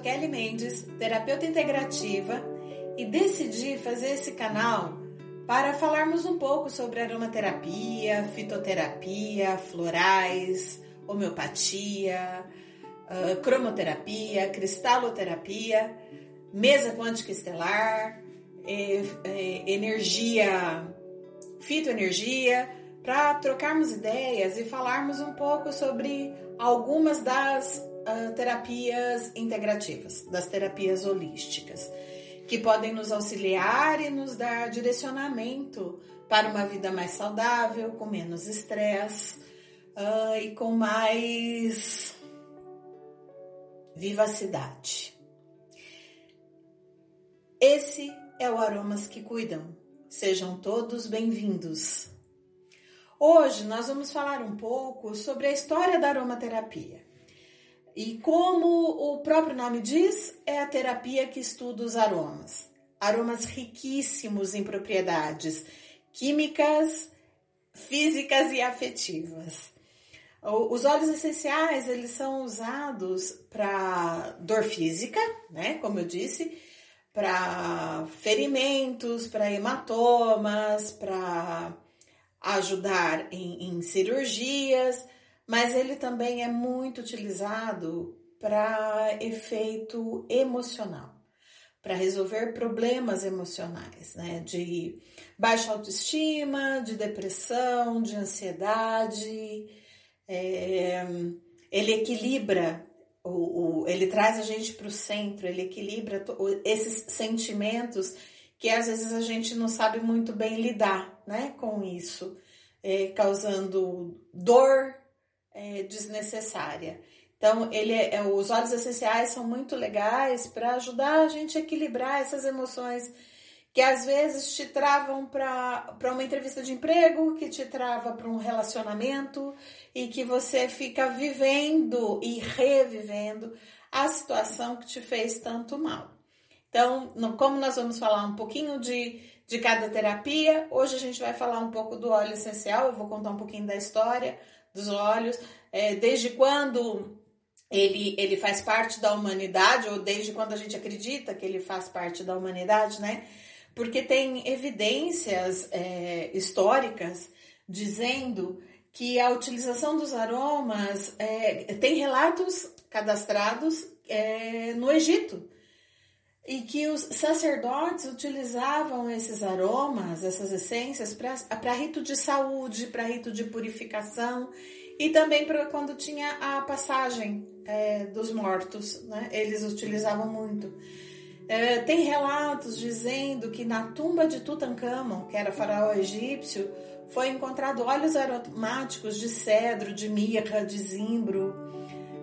Sou Kelly Mendes, terapeuta integrativa, e decidi fazer esse canal para falarmos um pouco sobre aromaterapia, fitoterapia, florais, homeopatia, uh, cromoterapia, cristaloterapia, mesa quântica estelar, energia, fitoenergia, para trocarmos ideias e falarmos um pouco sobre algumas das uh, terapias integrativas, das terapias holísticas, que podem nos auxiliar e nos dar direcionamento para uma vida mais saudável, com menos estresse uh, e com mais vivacidade. Esse é o Aromas que Cuidam. Sejam todos bem-vindos. Hoje nós vamos falar um pouco sobre a história da aromaterapia. E como o próprio nome diz, é a terapia que estuda os aromas. Aromas riquíssimos em propriedades químicas, físicas e afetivas. Os óleos essenciais, eles são usados para dor física, né, como eu disse, para ferimentos, para hematomas, para ajudar em, em cirurgias, mas ele também é muito utilizado para efeito emocional, para resolver problemas emocionais, né? De baixa autoestima, de depressão, de ansiedade. É, ele equilibra, o, o, ele traz a gente para o centro, ele equilibra esses sentimentos que às vezes a gente não sabe muito bem lidar né, com isso, é, causando dor é, desnecessária. Então, ele é, é os óleos essenciais são muito legais para ajudar a gente a equilibrar essas emoções que às vezes te travam para uma entrevista de emprego, que te trava para um relacionamento e que você fica vivendo e revivendo a situação que te fez tanto mal. Então, como nós vamos falar um pouquinho de, de cada terapia, hoje a gente vai falar um pouco do óleo essencial, eu vou contar um pouquinho da história dos óleos, é, desde quando ele, ele faz parte da humanidade, ou desde quando a gente acredita que ele faz parte da humanidade, né? Porque tem evidências é, históricas dizendo que a utilização dos aromas é, tem relatos cadastrados é, no Egito e que os sacerdotes utilizavam esses aromas, essas essências, para rito de saúde, para rito de purificação e também para quando tinha a passagem é, dos mortos, né? eles utilizavam muito. É, tem relatos dizendo que na tumba de Tutankhamon, que era faraó egípcio, foi encontrado óleos aromáticos de cedro, de mirra, de zimbro.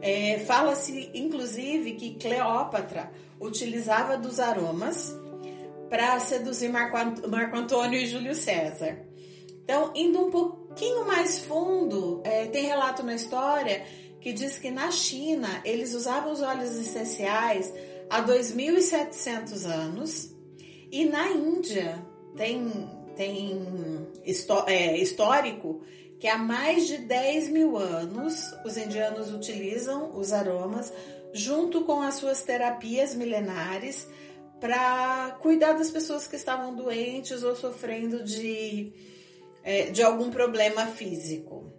É, Fala-se, inclusive, que Cleópatra utilizava dos aromas para seduzir Marco, Marco Antônio e Júlio César. Então, indo um pouquinho mais fundo, é, tem relato na história que diz que na China eles usavam os óleos essenciais há 2.700 anos e na Índia tem, tem é, histórico que há mais de 10 mil anos os indianos utilizam os aromas junto com as suas terapias milenares para cuidar das pessoas que estavam doentes ou sofrendo de, é, de algum problema físico.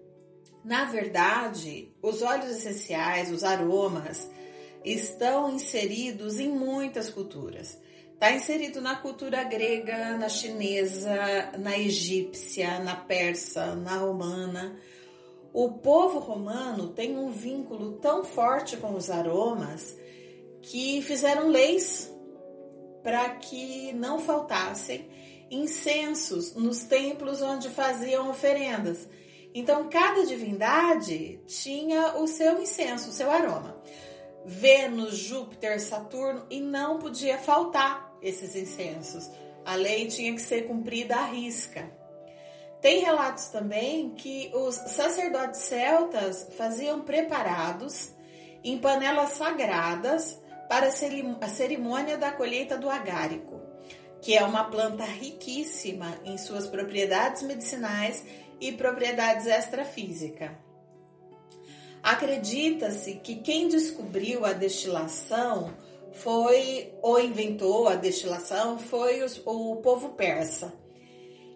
Na verdade, os óleos essenciais, os aromas, estão inseridos em muitas culturas. Está inserido na cultura grega, na chinesa, na egípcia, na persa, na romana. O povo romano tem um vínculo tão forte com os aromas que fizeram leis para que não faltassem incensos nos templos onde faziam oferendas. Então, cada divindade tinha o seu incenso, o seu aroma. Vênus, Júpiter, Saturno, e não podia faltar esses incensos. A lei tinha que ser cumprida à risca. Tem relatos também que os sacerdotes celtas faziam preparados em panelas sagradas para a cerimônia da colheita do agárico, que é uma planta riquíssima em suas propriedades medicinais e propriedades extrafísicas. Acredita-se que quem descobriu a destilação foi, ou inventou a destilação, foi o povo persa.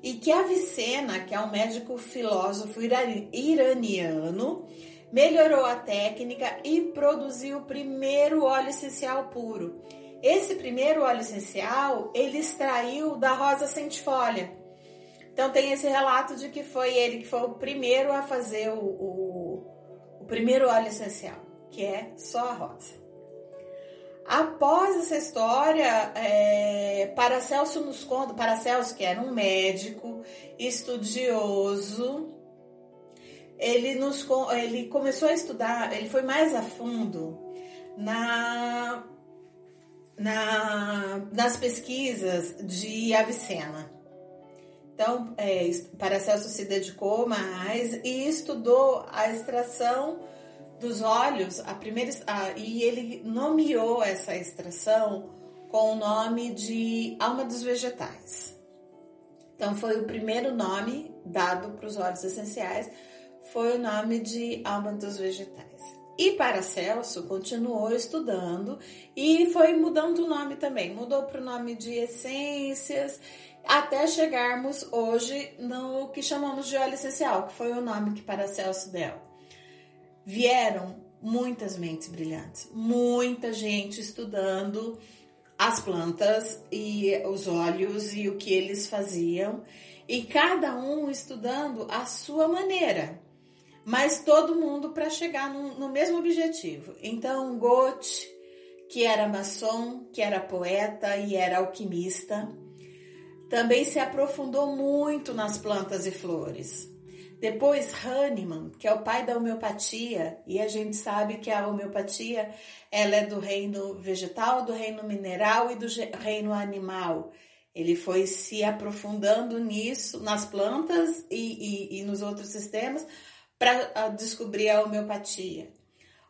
E que Avicena, que é um médico filósofo iraniano, melhorou a técnica e produziu o primeiro óleo essencial puro. Esse primeiro óleo essencial ele extraiu da rosa centifolha. Então tem esse relato de que foi ele que foi o primeiro a fazer o, o, o primeiro óleo essencial, que é só a rosa. Após essa história, é, Paracelso nos conta, Paracelso que era um médico estudioso, ele, nos, ele começou a estudar, ele foi mais a fundo na, na, nas pesquisas de Avicena. Então, é, Paracelso se dedicou mais e estudou a extração dos óleos, a primeira, a, e ele nomeou essa extração com o nome de alma dos vegetais. Então foi o primeiro nome dado para os óleos essenciais, foi o nome de alma dos vegetais. E Paracelso continuou estudando e foi mudando o nome também, mudou para o nome de essências, até chegarmos hoje no que chamamos de óleo essencial, que foi o nome que Paracelso deu vieram muitas mentes brilhantes, muita gente estudando as plantas e os óleos e o que eles faziam, e cada um estudando a sua maneira, mas todo mundo para chegar no, no, mesmo objetivo. Então, Goethe, que era maçom, que era poeta e era alquimista, também se aprofundou muito nas plantas e flores. Depois Hahnemann, que é o pai da homeopatia, e a gente sabe que a homeopatia ela é do reino vegetal, do reino mineral e do reino animal. Ele foi se aprofundando nisso, nas plantas e, e, e nos outros sistemas, para ah, descobrir a homeopatia.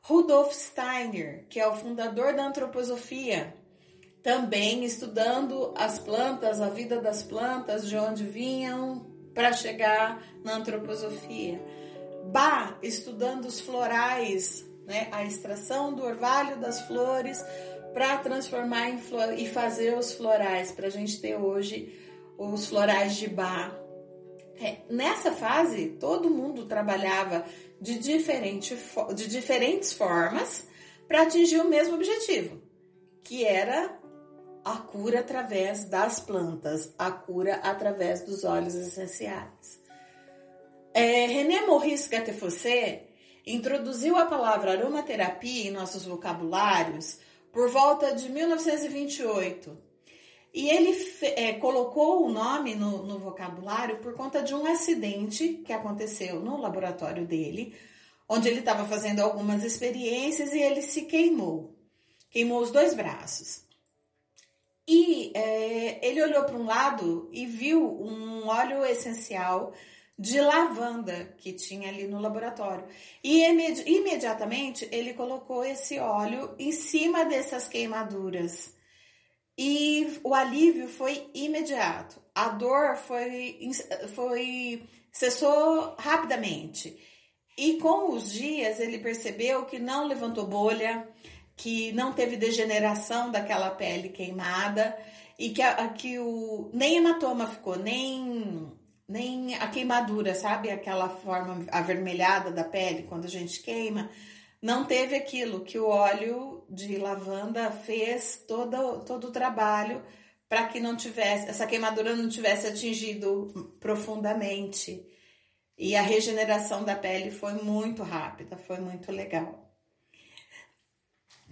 Rudolf Steiner, que é o fundador da antroposofia, também estudando as plantas, a vida das plantas, de onde vinham, para chegar na antroposofia. Bach estudando os florais, né, a extração do orvalho das flores para transformar em flor e fazer os florais, para a gente ter hoje os florais de Bach. É, nessa fase, todo mundo trabalhava de, diferente, de diferentes formas para atingir o mesmo objetivo, que era a cura através das plantas, a cura através dos óleos essenciais. É, René Maurice Gattefossé introduziu a palavra aromaterapia em nossos vocabulários por volta de 1928. E ele é, colocou o nome no, no vocabulário por conta de um acidente que aconteceu no laboratório dele, onde ele estava fazendo algumas experiências e ele se queimou. Queimou os dois braços. E é, ele olhou para um lado e viu um óleo essencial de lavanda que tinha ali no laboratório. E imedi imediatamente ele colocou esse óleo em cima dessas queimaduras. E o alívio foi imediato. A dor foi, foi cessou rapidamente. E com os dias ele percebeu que não levantou bolha, que não teve degeneração daquela pele queimada e que, a, que o, nem hematoma ficou, nem, nem a queimadura, sabe? Aquela forma avermelhada da pele quando a gente queima. Não teve aquilo que o óleo de lavanda fez todo, todo o trabalho para que não tivesse, essa queimadura não tivesse atingido profundamente. E a regeneração da pele foi muito rápida, foi muito legal.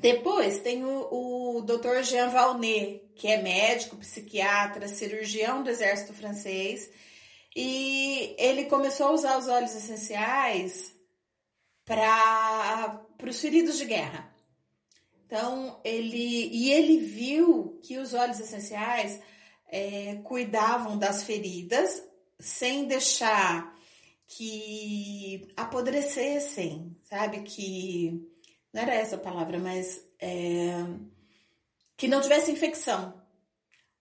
Depois tem o, o Dr. Jean Valnet, que é médico, psiquiatra, cirurgião do exército francês, e ele começou a usar os óleos essenciais para os feridos de guerra. Então, ele e ele viu que os óleos essenciais é, cuidavam das feridas sem deixar que apodrecessem, sabe? Que não era essa a palavra, mas é, que não tivesse infecção.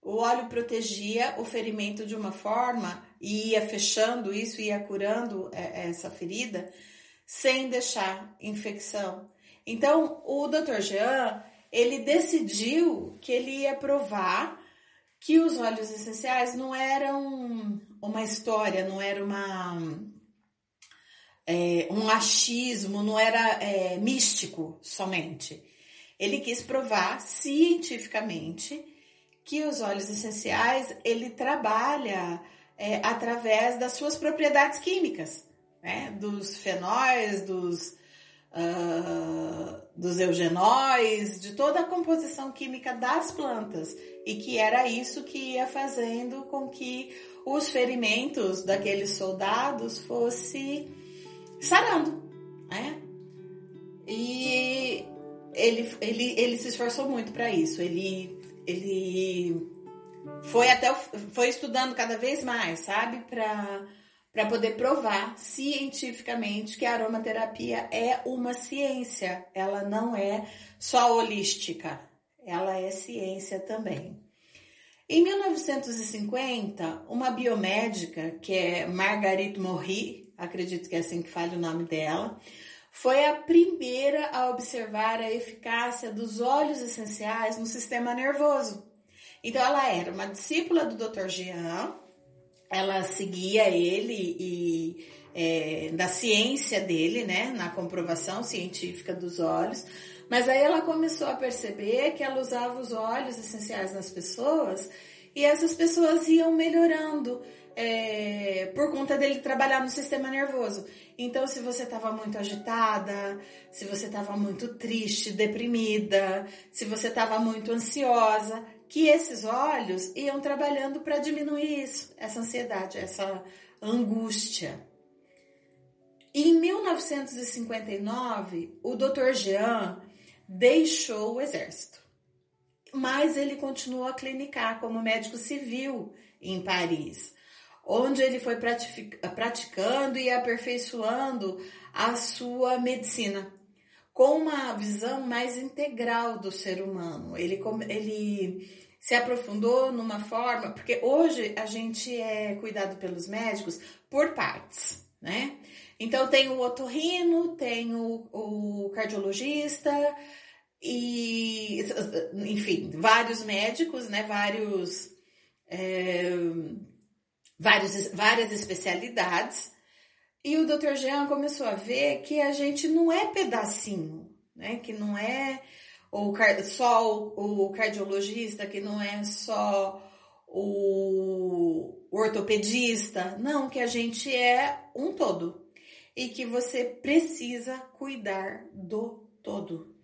O óleo protegia o ferimento de uma forma e ia fechando isso, ia curando é, essa ferida, sem deixar infecção. Então, o Dr. Jean, ele decidiu que ele ia provar que os óleos essenciais não eram uma história, não era uma é, um achismo, não era é, místico somente. Ele quis provar cientificamente que os óleos essenciais ele trabalha é, através das suas propriedades químicas, né? dos fenóis, dos, uh, dos eugenóis, de toda a composição química das plantas e que era isso que ia fazendo com que os ferimentos daqueles soldados fosse sarando, né? E ele, ele, ele se esforçou muito para isso. Ele, ele foi até foi estudando cada vez mais, sabe, para para poder provar cientificamente que a aromaterapia é uma ciência. Ela não é só holística, ela é ciência também. Em 1950, uma biomédica, que é Marguerite Morri, acredito que é assim que fale o nome dela, foi a primeira a observar a eficácia dos óleos essenciais no sistema nervoso. Então, ela era uma discípula do Dr. Jean, ela seguia ele e é, da ciência dele, né, na comprovação científica dos óleos, mas aí ela começou a perceber que ela usava os óleos essenciais nas pessoas e essas pessoas iam melhorando é, por conta dele trabalhar no sistema nervoso. Então, se você estava muito agitada, se você estava muito triste, deprimida, se você estava muito ansiosa, que esses olhos iam trabalhando para diminuir isso, essa ansiedade, essa angústia. Em 1959, o Dr. Jean deixou o exército, mas ele continuou a clinicar como médico civil em Paris onde ele foi praticando e aperfeiçoando a sua medicina com uma visão mais integral do ser humano. Ele, ele se aprofundou numa forma, porque hoje a gente é cuidado pelos médicos por partes, né? Então tem o otorrino, tem o, o cardiologista e, enfim, vários médicos, né? Vários é, vários, várias especialidades. E o Dr. Jean começou a ver que a gente não é pedacinho, né? Que não é o, só o, cardiologista, que não é só o ortopedista. Não, que a gente é um todo. E que você precisa cuidar do todo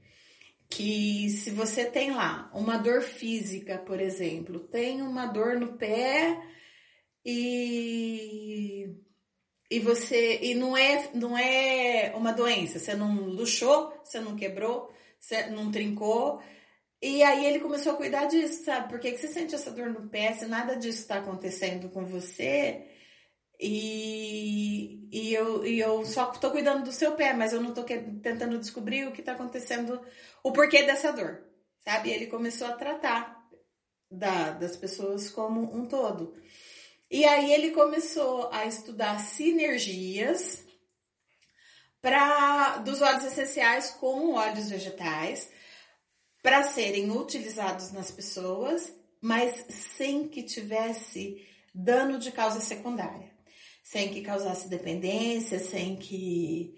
que se você tem lá uma dor física, por exemplo, tem uma dor no pé e e você e não é não é uma doença, você não luxou, você não quebrou, você não trincou. E aí ele começou a cuidar disso, sabe? Por que, que você sente essa dor no pé se nada disso está acontecendo com você? E, e, eu, e eu só tô cuidando do seu pé, mas eu não tô que, tentando descobrir o que tá acontecendo, o porquê dessa dor, sabe? E ele começou a tratar da, das pessoas como um todo. E aí ele começou a estudar sinergias para dos óleos essenciais com óleos vegetais para serem utilizados nas pessoas, mas sem que tivesse dano de causa secundária, sem que causasse dependência, sem que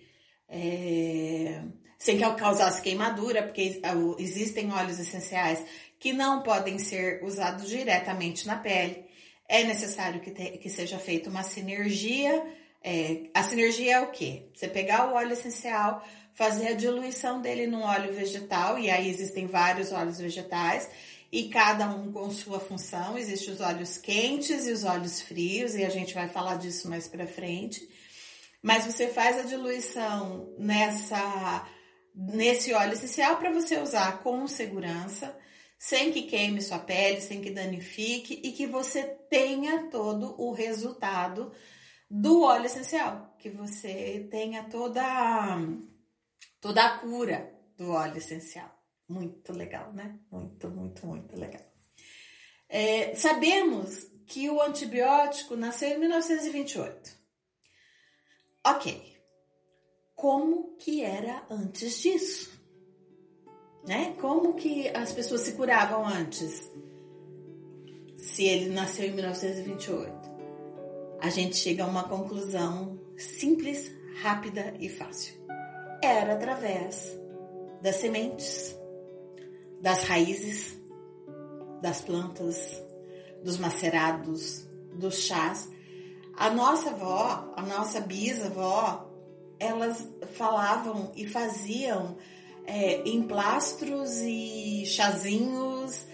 é, sem que causasse queimadura, porque existem óleos essenciais que não podem ser usados diretamente na pele é necessário que, te, que seja feita uma sinergia. É, a sinergia é o quê? Você pegar o óleo essencial, fazer a diluição dele num óleo vegetal, e aí existem vários óleos vegetais, e cada um com sua função. Existem os óleos quentes e os óleos frios, e a gente vai falar disso mais para frente. Mas você faz a diluição nessa nesse óleo essencial para você usar com segurança sem que queime sua pele, sem que danifique e que você tenha todo o resultado do óleo essencial, que você tenha toda toda a cura do óleo essencial. Muito legal, né? Muito, muito, muito legal. É, sabemos que o antibiótico nasceu em 1928. Ok. como que era antes disso. Né? Como que as pessoas se curavam antes? Se ele nasceu em 1928. A gente chega a uma conclusão simples, rápida e fácil. Era através das sementes, das raízes, das plantas, dos macerados, dos chás. A nossa avó, a nossa bisavó, elas falavam e faziam é, emplastros e chazinhos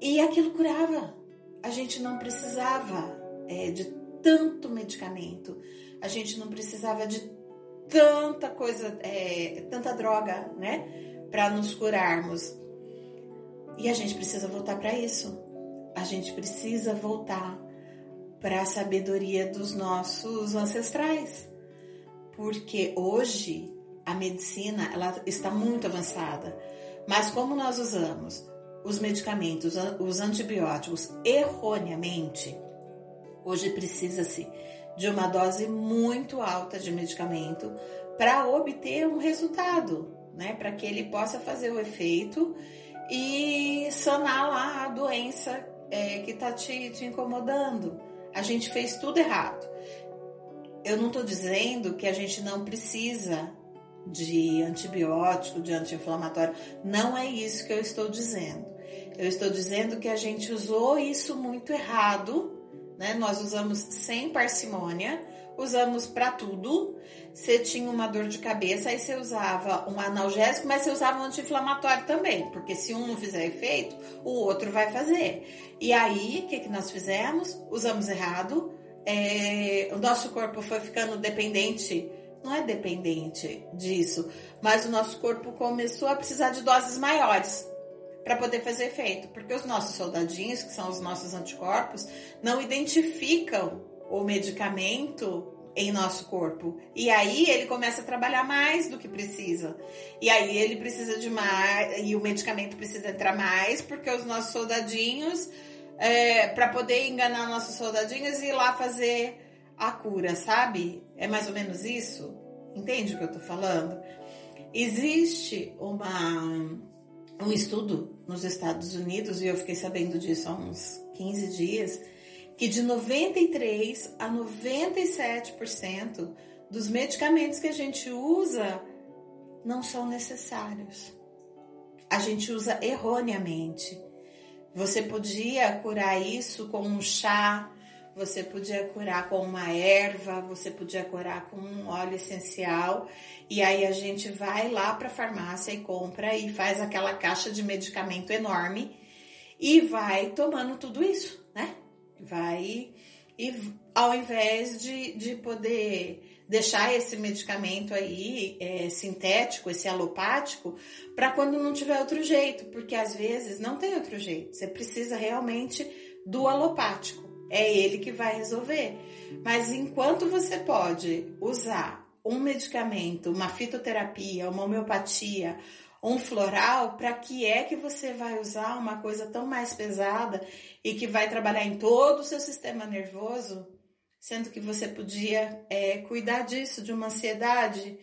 e aquilo curava. A gente não precisava é, de tanto medicamento, a gente não precisava de tanta coisa, é, tanta droga, né, para nos curarmos. E a gente precisa voltar para isso. A gente precisa voltar para a sabedoria dos nossos ancestrais. Porque hoje a medicina ela está muito avançada. Mas como nós usamos os medicamentos, os antibióticos erroneamente, hoje precisa-se de uma dose muito alta de medicamento para obter um resultado, né? Para que ele possa fazer o efeito e sanar lá a doença é, que está te, te incomodando. A gente fez tudo errado. Eu não estou dizendo que a gente não precisa de antibiótico, de anti-inflamatório. Não é isso que eu estou dizendo. Eu estou dizendo que a gente usou isso muito errado, né? Nós usamos sem parcimônia, usamos para tudo você tinha uma dor de cabeça, aí você usava um analgésico, mas você usava um anti-inflamatório também, porque se um não fizer efeito, o outro vai fazer. E aí, o que, que nós fizemos? Usamos errado, é, o nosso corpo foi ficando dependente, não é dependente disso, mas o nosso corpo começou a precisar de doses maiores para poder fazer efeito, porque os nossos soldadinhos, que são os nossos anticorpos, não identificam o medicamento em nosso corpo. E aí ele começa a trabalhar mais do que precisa. E aí ele precisa de mais, e o medicamento precisa entrar mais, porque os nossos soldadinhos, é, para poder enganar nossos soldadinhos e ir lá fazer a cura, sabe? É mais ou menos isso? Entende o que eu tô falando? Existe uma, um estudo nos Estados Unidos, e eu fiquei sabendo disso há uns 15 dias, que de 93 a 97% dos medicamentos que a gente usa não são necessários. A gente usa erroneamente. Você podia curar isso com um chá, você podia curar com uma erva, você podia curar com um óleo essencial, e aí a gente vai lá para a farmácia e compra e faz aquela caixa de medicamento enorme e vai tomando tudo isso, né? vai e ao invés de, de poder deixar esse medicamento aí é, sintético, esse alopático, para quando não tiver outro jeito, porque às vezes não tem outro jeito. Você precisa realmente do alopático. É ele que vai resolver. Mas enquanto você pode usar um medicamento, uma fitoterapia, uma homeopatia um floral, para que é que você vai usar uma coisa tão mais pesada e que vai trabalhar em todo o seu sistema nervoso, sendo que você podia é, cuidar disso, de uma ansiedade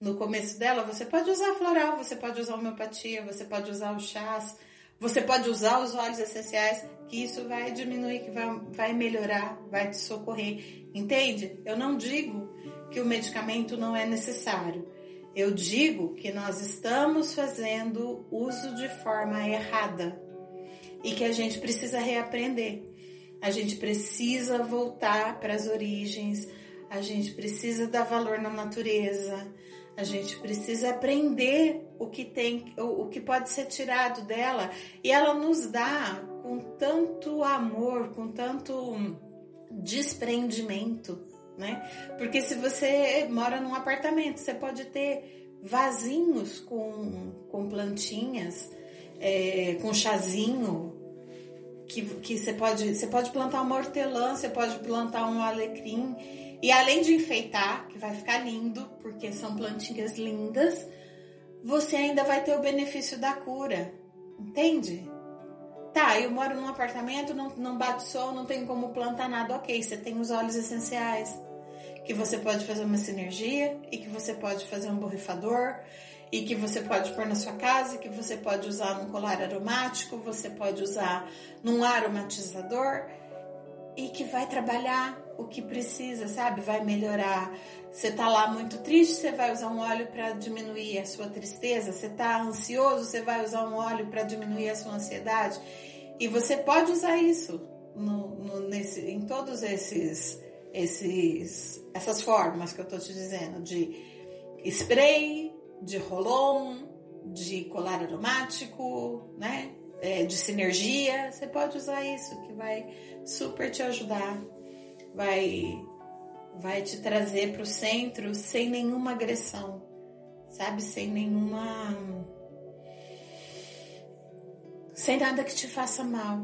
no começo dela? Você pode usar floral, você pode usar homeopatia, você pode usar o chás, você pode usar os óleos essenciais, que isso vai diminuir, que vai, vai melhorar, vai te socorrer. Entende? Eu não digo que o medicamento não é necessário. Eu digo que nós estamos fazendo uso de forma errada e que a gente precisa reaprender. A gente precisa voltar para as origens, a gente precisa dar valor na natureza, a gente precisa aprender o que tem, o, o que pode ser tirado dela e ela nos dá com tanto amor, com tanto desprendimento né? Porque se você mora num apartamento, você pode ter vasinhos com, com plantinhas, é, com chazinho, que, que você pode você pode plantar uma hortelã, você pode plantar um alecrim e além de enfeitar, que vai ficar lindo, porque são plantinhas lindas, você ainda vai ter o benefício da cura, entende? Tá, eu moro num apartamento, não, não bate sol, não tenho como plantar nada. Ok, você tem os óleos essenciais que você pode fazer uma sinergia e que você pode fazer um borrifador e que você pode pôr na sua casa, que você pode usar num colar aromático, você pode usar num aromatizador e que vai trabalhar o que precisa, sabe? Vai melhorar. Você tá lá muito triste, você vai usar um óleo para diminuir a sua tristeza. Você tá ansioso, você vai usar um óleo para diminuir a sua ansiedade. E você pode usar isso no, no, nesse, em todos esses, esses, essas formas que eu tô te dizendo, de spray, de rolon, de colar aromático, né? É, de sinergia, você pode usar isso que vai super te ajudar, vai vai te trazer para o centro sem nenhuma agressão, sabe, sem nenhuma sem nada que te faça mal,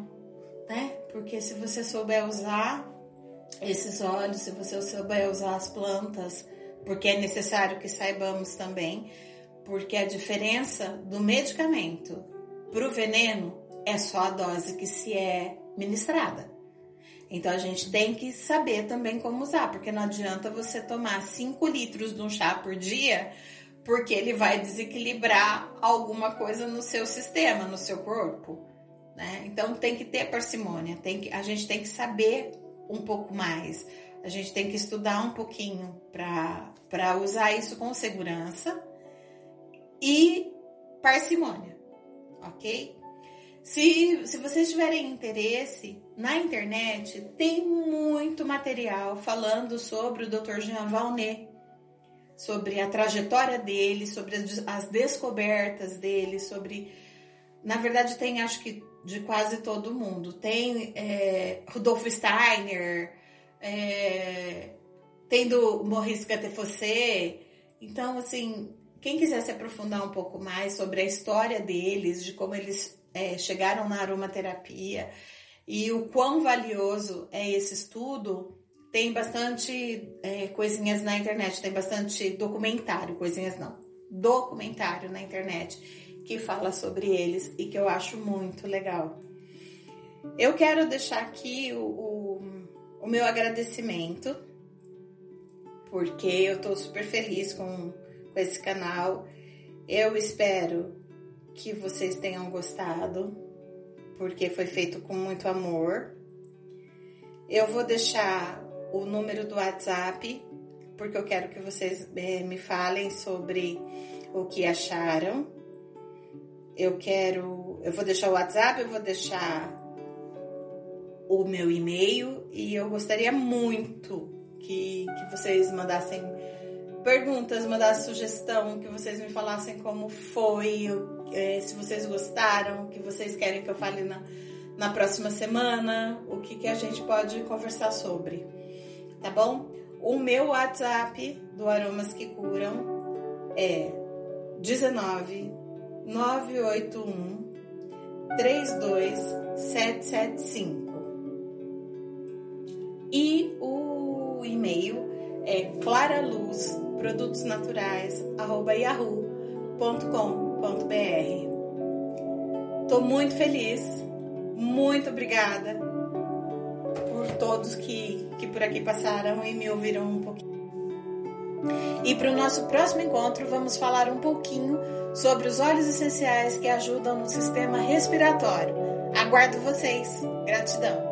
né? Porque se você souber usar esses óleos, se você souber usar as plantas, porque é necessário que saibamos também, porque a diferença do medicamento para o veneno é só a dose que se é ministrada. Então a gente tem que saber também como usar, porque não adianta você tomar 5 litros de um chá por dia, porque ele vai desequilibrar alguma coisa no seu sistema, no seu corpo. Né? Então tem que ter parcimônia, tem que, a gente tem que saber um pouco mais, a gente tem que estudar um pouquinho para usar isso com segurança e parcimônia, ok? Se, se vocês tiverem interesse, na internet tem muito material falando sobre o Dr. Jean Valnet, sobre a trajetória dele, sobre as descobertas dele, sobre. Na verdade, tem acho que de quase todo mundo. Tem é, Rudolf Steiner, é, tem do Maurice Gattefossé. Então, assim, quem quiser se aprofundar um pouco mais sobre a história deles, de como eles é, chegaram na aromaterapia e o quão valioso é esse estudo, tem bastante é, coisinhas na internet, tem bastante documentário, coisinhas não, documentário na internet que fala sobre eles e que eu acho muito legal. Eu quero deixar aqui o, o, o meu agradecimento, porque eu tô super feliz com, com esse canal. Eu espero que vocês tenham gostado, porque foi feito com muito amor. Eu vou deixar o número do WhatsApp, porque eu quero que vocês é, me falem sobre o que acharam. Eu quero, eu vou deixar o WhatsApp, eu vou deixar o meu e-mail e eu gostaria muito que, que vocês mandassem perguntas, mandassem sugestão, que vocês me falassem como foi, é, se vocês gostaram, o que vocês querem que eu fale na, na próxima semana, o que, que a gente pode conversar sobre, tá bom? O meu WhatsApp do Aromas que Curam é 19 981 32775 e o e-mail é claraluz www.cultura.br. Estou muito feliz, muito obrigada por todos que, que por aqui passaram e me ouviram um pouquinho. E para o nosso próximo encontro, vamos falar um pouquinho sobre os óleos essenciais que ajudam no sistema respiratório. Aguardo vocês. Gratidão.